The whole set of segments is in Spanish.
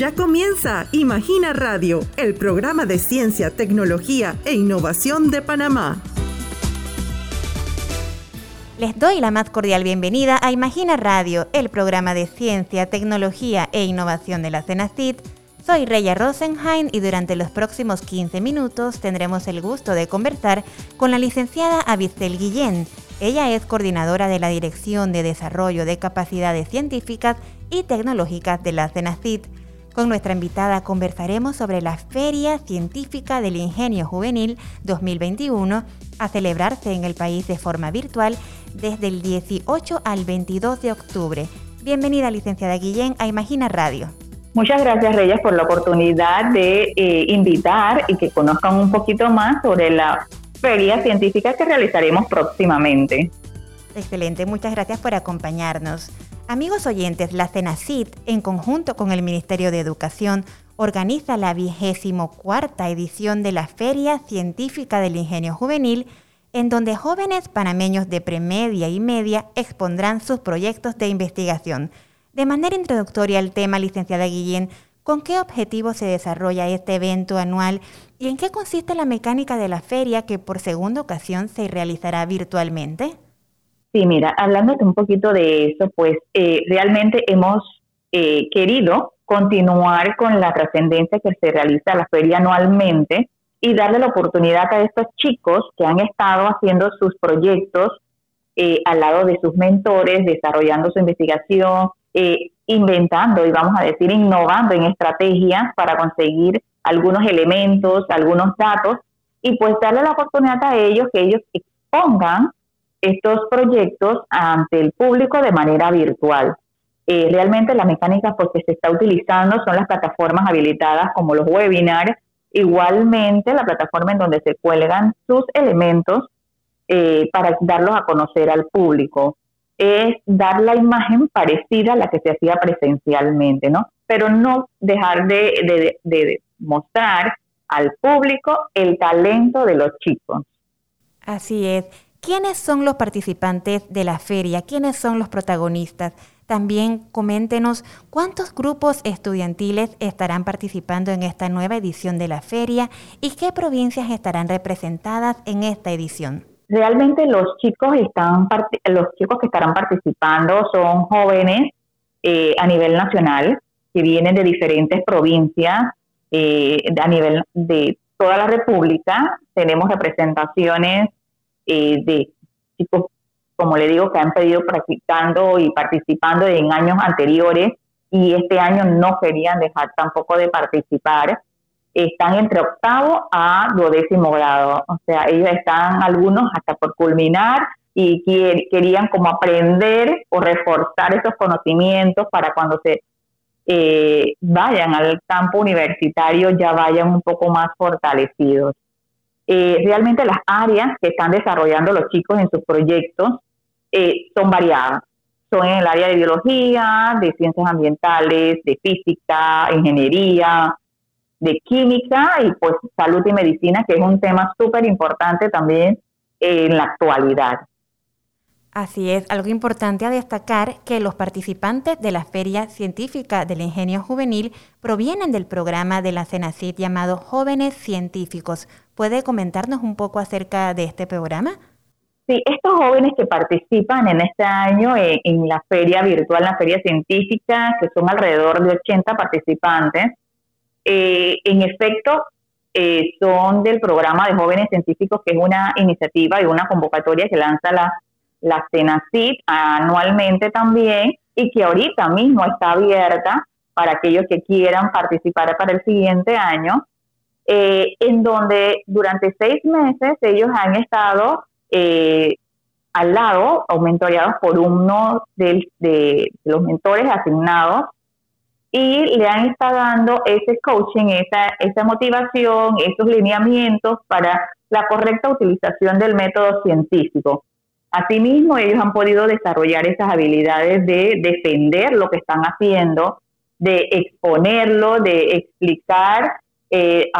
Ya comienza Imagina Radio, el programa de ciencia, tecnología e innovación de Panamá. Les doy la más cordial bienvenida a Imagina Radio, el programa de ciencia, tecnología e innovación de la CENACIT. Soy Reya Rosenheim y durante los próximos 15 minutos tendremos el gusto de conversar con la licenciada Avistel Guillén. Ella es coordinadora de la Dirección de Desarrollo de Capacidades Científicas y Tecnológicas de la CENACIT. Con nuestra invitada conversaremos sobre la Feria Científica del Ingenio Juvenil 2021 a celebrarse en el país de forma virtual desde el 18 al 22 de octubre. Bienvenida, licenciada Guillén, a Imagina Radio. Muchas gracias, Reyes, por la oportunidad de eh, invitar y que conozcan un poquito más sobre la feria científica que realizaremos próximamente. Excelente, muchas gracias por acompañarnos. Amigos oyentes, la CENACIT, en conjunto con el Ministerio de Educación, organiza la vigésimo cuarta edición de la Feria Científica del Ingenio Juvenil, en donde jóvenes panameños de premedia y media expondrán sus proyectos de investigación. De manera introductoria al tema, licenciada Guillén, ¿con qué objetivo se desarrolla este evento anual y en qué consiste la mecánica de la feria que por segunda ocasión se realizará virtualmente? Sí, mira, hablándote un poquito de eso, pues eh, realmente hemos eh, querido continuar con la trascendencia que se realiza la feria anualmente y darle la oportunidad a estos chicos que han estado haciendo sus proyectos eh, al lado de sus mentores, desarrollando su investigación, inventando y vamos a decir innovando en estrategias para conseguir algunos elementos, algunos datos y pues darle la oportunidad a ellos que ellos expongan estos proyectos ante el público de manera virtual. Eh, realmente la mecánica pues, que se está utilizando son las plataformas habilitadas como los webinars, igualmente la plataforma en donde se cuelgan sus elementos eh, para darlos a conocer al público. Es dar la imagen parecida a la que se hacía presencialmente, ¿no? Pero no dejar de, de mostrar al público el talento de los chicos. Así es. ¿Quiénes son los participantes de la feria? ¿Quiénes son los protagonistas? También coméntenos cuántos grupos estudiantiles estarán participando en esta nueva edición de la feria y qué provincias estarán representadas en esta edición. Realmente los chicos están los chicos que estarán participando son jóvenes eh, a nivel nacional que vienen de diferentes provincias eh, a nivel de toda la República. Tenemos representaciones eh, de chicos, como le digo, que han pedido practicando y participando en años anteriores y este año no querían dejar tampoco de participar. Están entre octavo a duodécimo grado, o sea, ellos están algunos hasta por culminar y querían como aprender o reforzar esos conocimientos para cuando se eh, vayan al campo universitario ya vayan un poco más fortalecidos. Eh, realmente las áreas que están desarrollando los chicos en sus proyectos eh, son variadas. Son en el área de biología, de ciencias ambientales, de física, ingeniería, de química y pues salud y medicina, que es un tema súper importante también en la actualidad. Así es, algo importante a destacar que los participantes de la Feria Científica del Ingenio Juvenil provienen del programa de la CENACIT llamado Jóvenes Científicos. ¿Puede comentarnos un poco acerca de este programa? Sí, estos jóvenes que participan en este año en, la feria virtual, la feria científica, que son alrededor de 80 participantes, eh, en efecto eh, son del programa de jóvenes científicos, que es una iniciativa y una convocatoria que lanza la la CENACIT anualmente también y que ahorita mismo está abierta para aquellos que quieran participar para el siguiente año, eh, en donde durante seis meses ellos han estado eh, al lado o mentoreados por uno de, los mentores asignados y le han estado dando ese coaching, esa motivación, esos lineamientos para la correcta utilización del método científico. Asimismo, ellos han podido desarrollar esas habilidades de defender lo que están haciendo, de exponerlo, de explicar eh,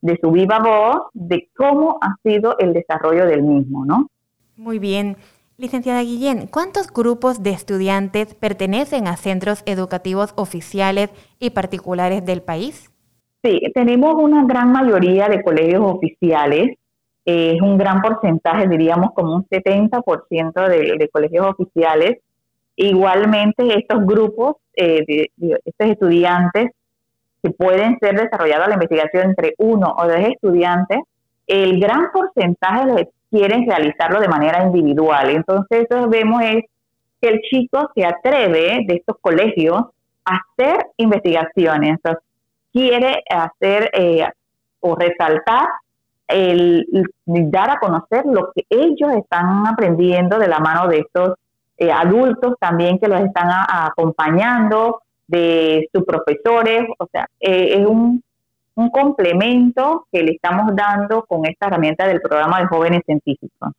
de su viva voz de cómo ha sido el desarrollo del mismo, ¿no? Muy bien. Licenciada Guillén, ¿cuántos grupos de estudiantes pertenecen a centros educativos oficiales y particulares del país? Sí, tenemos una gran mayoría de colegios oficiales. Es un gran porcentaje, diríamos como un 70% de, de colegios oficiales. Igualmente, estos grupos, eh, de, estos estudiantes, que pueden ser desarrollados la investigación entre uno o dos estudiantes, el gran porcentaje los quieren realizarlo de manera individual. Entonces, eso vemos es que el chico se atreve de estos colegios a hacer investigaciones, quiere hacer eh, o resaltar el, dar a conocer lo que ellos están aprendiendo de la mano de estos eh, adultos también que los están acompañando, de sus profesores, o sea, eh, es un, un complemento que le estamos dando con esta herramienta del programa de jóvenes científicos.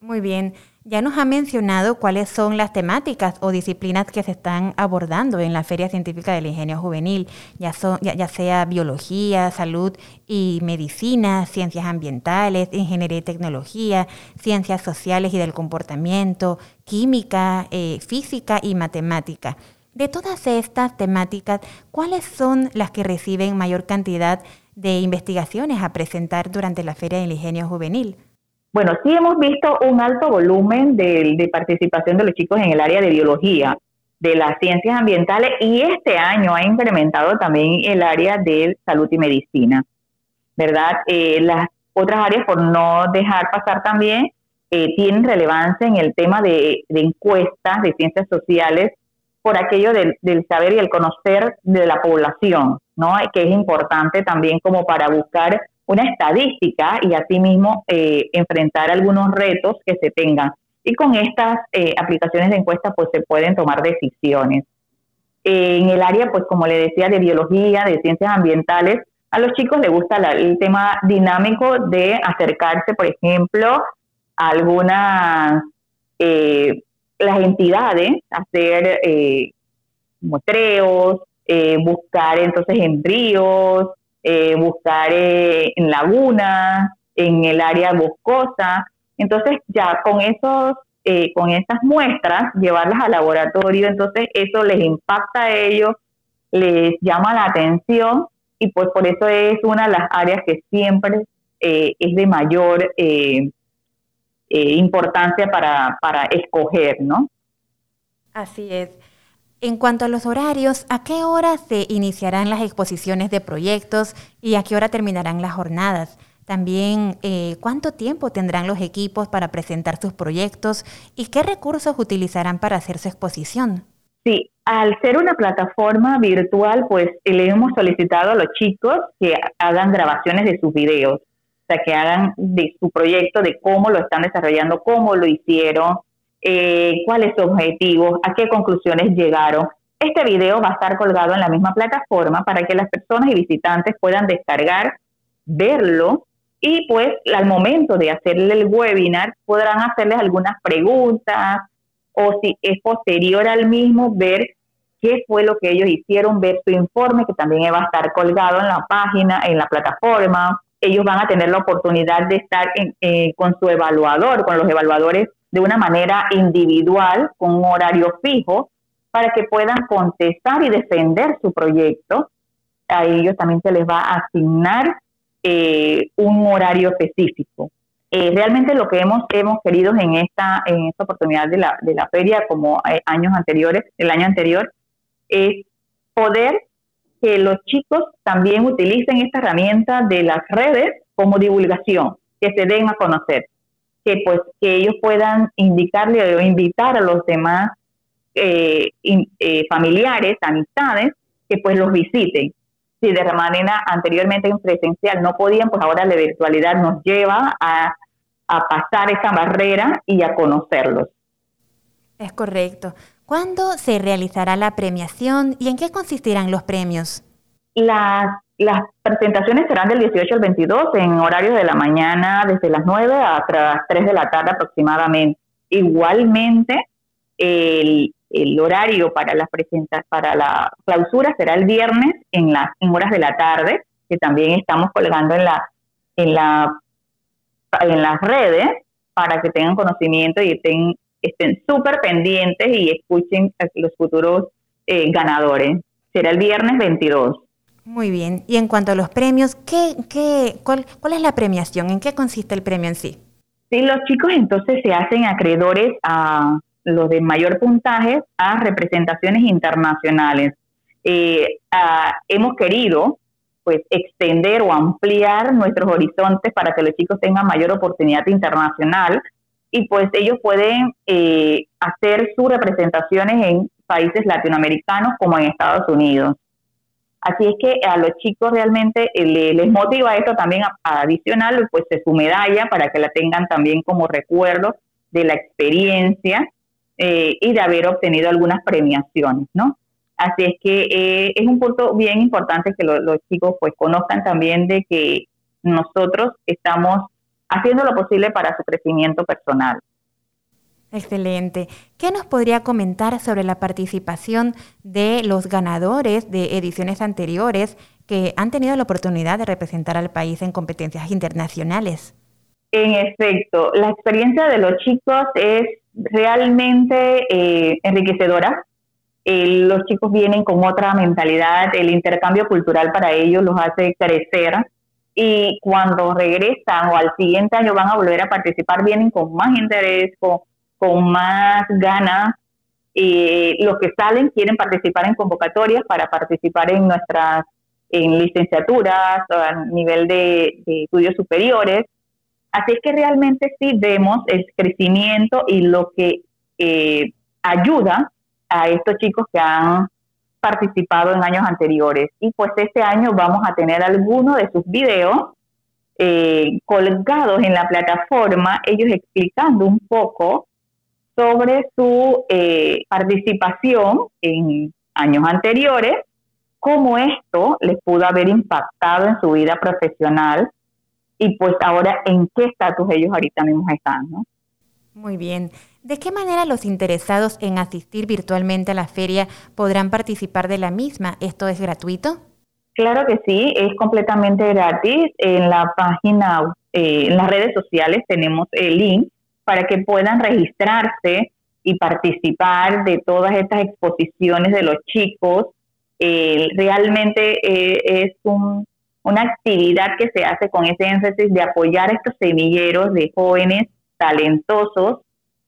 Muy bien. Ya nos ha mencionado cuáles son las temáticas o disciplinas que se están abordando en la Feria Científica del Ingenio Juvenil, ya, sea biología, salud y medicina, ciencias ambientales, ingeniería y tecnología, ciencias sociales y del comportamiento, química, eh, física y matemática. De todas estas temáticas, ¿cuáles son las que reciben mayor cantidad de investigaciones a presentar durante la Feria del Ingenio Juvenil? Bueno, sí hemos visto un alto volumen de, participación de los chicos en el área de biología, de las ciencias ambientales y este año ha incrementado también el área de salud y medicina, ¿verdad? Eh, las otras áreas, por no dejar pasar también, eh, tienen relevancia en el tema de, encuestas de ciencias sociales por aquello del, del, saber y el conocer de la población, ¿no? Que es importante también como para buscar una estadística y asimismo eh, enfrentar algunos retos que se tengan. Y con estas eh, aplicaciones de encuesta pues se pueden tomar decisiones. en el área, pues como le decía, de biología, de ciencias ambientales, a los chicos les gusta el tema dinámico de acercarse, por ejemplo, a algunas, eh, las entidades, hacer eh, muestreos, buscar entonces embrios, eh, buscar eh, en lagunas, en el área boscosa. Entonces ya con esos, eh, con esas muestras, llevarlas al laboratorio, entonces eso les impacta a ellos, les llama la atención y pues por eso es una de las áreas que siempre es de mayor importancia para, para escoger, ¿no? Así es. En cuanto a los horarios, ¿a qué hora se iniciarán las exposiciones de proyectos y a qué hora terminarán las jornadas? También, eh, ¿cuánto tiempo tendrán los equipos para presentar sus proyectos y qué recursos utilizarán para hacer su exposición? Sí, al ser una plataforma virtual, pues le hemos solicitado a los chicos que hagan grabaciones de sus videos, o sea, que hagan de su proyecto, de cómo lo están desarrollando, cómo lo hicieron, eh, cuáles son objetivos, a qué conclusiones llegaron. Este video va a estar colgado en la misma plataforma para que las personas y visitantes puedan descargar, verlo y pues al momento de hacerle el webinar podrán hacerles algunas preguntas o si es posterior al mismo ver qué fue lo que ellos hicieron, ver su informe que también va a estar colgado en la página, en la plataforma. Ellos van a tener la oportunidad de estar eh, con su evaluador, con los evaluadores de una manera individual, con un horario fijo, para que puedan contestar y defender su proyecto. A ellos también se les va a asignar eh, un horario específico. Eh, realmente lo que hemos, hemos querido en esta, en esta oportunidad de la, de la feria, como eh, años anteriores, el año anterior, es poder que los chicos también utilicen esta herramienta de las redes como divulgación, que se den a conocer que pues que ellos puedan indicarle o invitar a los demás eh, eh, familiares, amistades, que pues los visiten. Si de manera anteriormente en presencial no podían, pues ahora la virtualidad nos lleva a, a pasar esa barrera y a conocerlos. Es correcto. ¿Cuándo se realizará la premiación y en qué consistirán los premios? Las las presentaciones serán del 18 al 22 en horarios de la mañana desde las 9 hasta las 3 de la tarde aproximadamente. Igualmente, el, horario para las para la clausura será el viernes en las horas de la tarde, que también estamos colgando en la en la en las redes para que tengan conocimiento y estén estén súper pendientes y escuchen a los futuros eh, ganadores. Será el viernes 22. Muy bien. Y en cuanto a los premios, ¿qué, qué, cuál, ¿cuál es la premiación? ¿En qué consiste el premio en sí? Sí, los chicos entonces se hacen acreedores a los de mayor puntaje a representaciones internacionales. Eh, hemos querido pues extender o ampliar nuestros horizontes para que los chicos tengan mayor oportunidad internacional y pues ellos pueden eh, hacer sus representaciones en países latinoamericanos como en Estados Unidos. Así es que a los chicos realmente eh, les motiva esto también a, adicional, pues su medalla para que la tengan también como recuerdo de la experiencia eh, y de haber obtenido algunas premiaciones, ¿no? Así es que eh, es un punto bien importante que los chicos pues conozcan también de que nosotros estamos haciendo lo posible para su crecimiento personal. Excelente. ¿Qué nos podría comentar sobre la participación de los ganadores de ediciones anteriores que han tenido la oportunidad de representar al país en competencias internacionales? En efecto, la experiencia de los chicos es realmente eh, enriquecedora. Eh, los chicos vienen con otra mentalidad, el intercambio cultural para ellos los hace crecer y cuando regresan o al siguiente año van a volver a participar, vienen con más interés, con, con más ganas. y los que salen quieren participar en convocatorias para participar en nuestras en licenciaturas a nivel de, estudios superiores. Así que realmente sí vemos el crecimiento y lo que eh, ayuda a estos chicos que han participado en años anteriores. Y pues este año vamos a tener algunos de sus videos eh, colgados en la plataforma, ellos explicando un poco sobre su eh, participación en años anteriores, cómo esto les pudo haber impactado en su vida profesional y pues ahora en qué estatus ellos ahorita mismo están, ¿no? Muy bien. ¿De qué manera los interesados en asistir virtualmente a la feria podrán participar de la misma? ¿Esto es gratuito? Claro que sí, es completamente gratis. En la página, eh, en las redes sociales tenemos el link para que puedan registrarse y participar de todas estas exposiciones de los chicos. Eh, realmente eh, es una actividad que se hace con ese énfasis de apoyar estos semilleros de jóvenes talentosos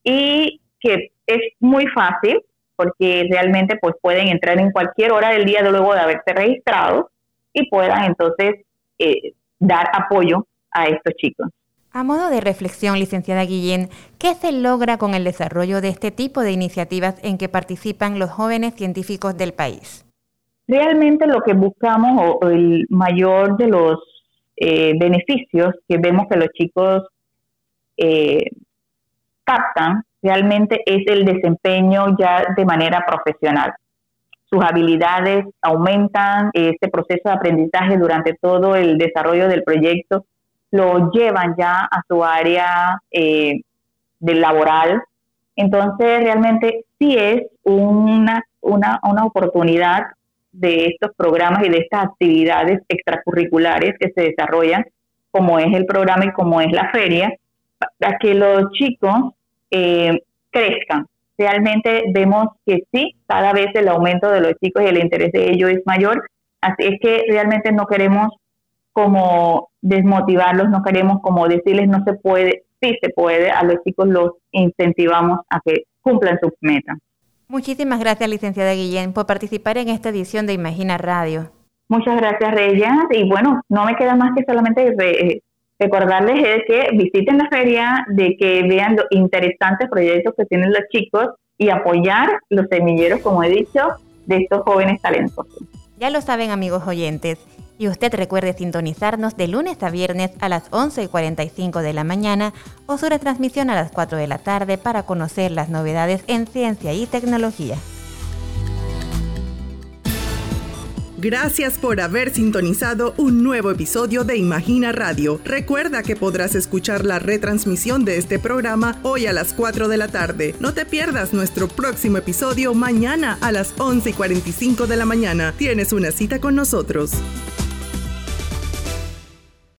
y que es muy fácil porque realmente pues pueden entrar en cualquier hora del día luego de haberse registrado y puedan entonces eh, dar apoyo a estos chicos. A modo de reflexión, licenciada Guillén, ¿qué se logra con el desarrollo de este tipo de iniciativas en que participan los jóvenes científicos del país? Realmente lo que buscamos o, el mayor de los eh, beneficios que vemos que los chicos eh, captan realmente es el desempeño ya de manera profesional. Sus habilidades aumentan, este proceso de aprendizaje durante todo el desarrollo del proyecto lo llevan ya a su área eh, del laboral. Entonces, realmente sí es una, una, una oportunidad de estos programas y de estas actividades extracurriculares que se desarrollan, como es el programa y como es la feria, para que los chicos eh, crezcan. Realmente vemos que sí, cada vez el aumento de los chicos y el interés de ellos es mayor, así es que realmente no queremos como desmotivarlos, no queremos como decirles no se puede, sí se puede, a los chicos los incentivamos a que cumplan sus metas. Muchísimas gracias, licenciada Guillén, por participar en esta edición de Imagina Radio. Muchas gracias, Reyes. Y bueno, no me queda más que solamente recordarles que visiten la feria, de que vean los interesantes proyectos que tienen los chicos y apoyar los semilleros, como he dicho, de estos jóvenes talentosos. Ya lo saben, amigos oyentes. Y usted recuerde sintonizarnos de lunes a viernes a las 11 y 45 de la mañana o su retransmisión a las 4 de la tarde para conocer las novedades en ciencia y tecnología. Gracias por haber sintonizado un nuevo episodio de Imagina Radio. Recuerda que podrás escuchar la retransmisión de este programa hoy a las 4 de la tarde. No te pierdas nuestro próximo episodio mañana a las 11 y 45 de la mañana. Tienes una cita con nosotros.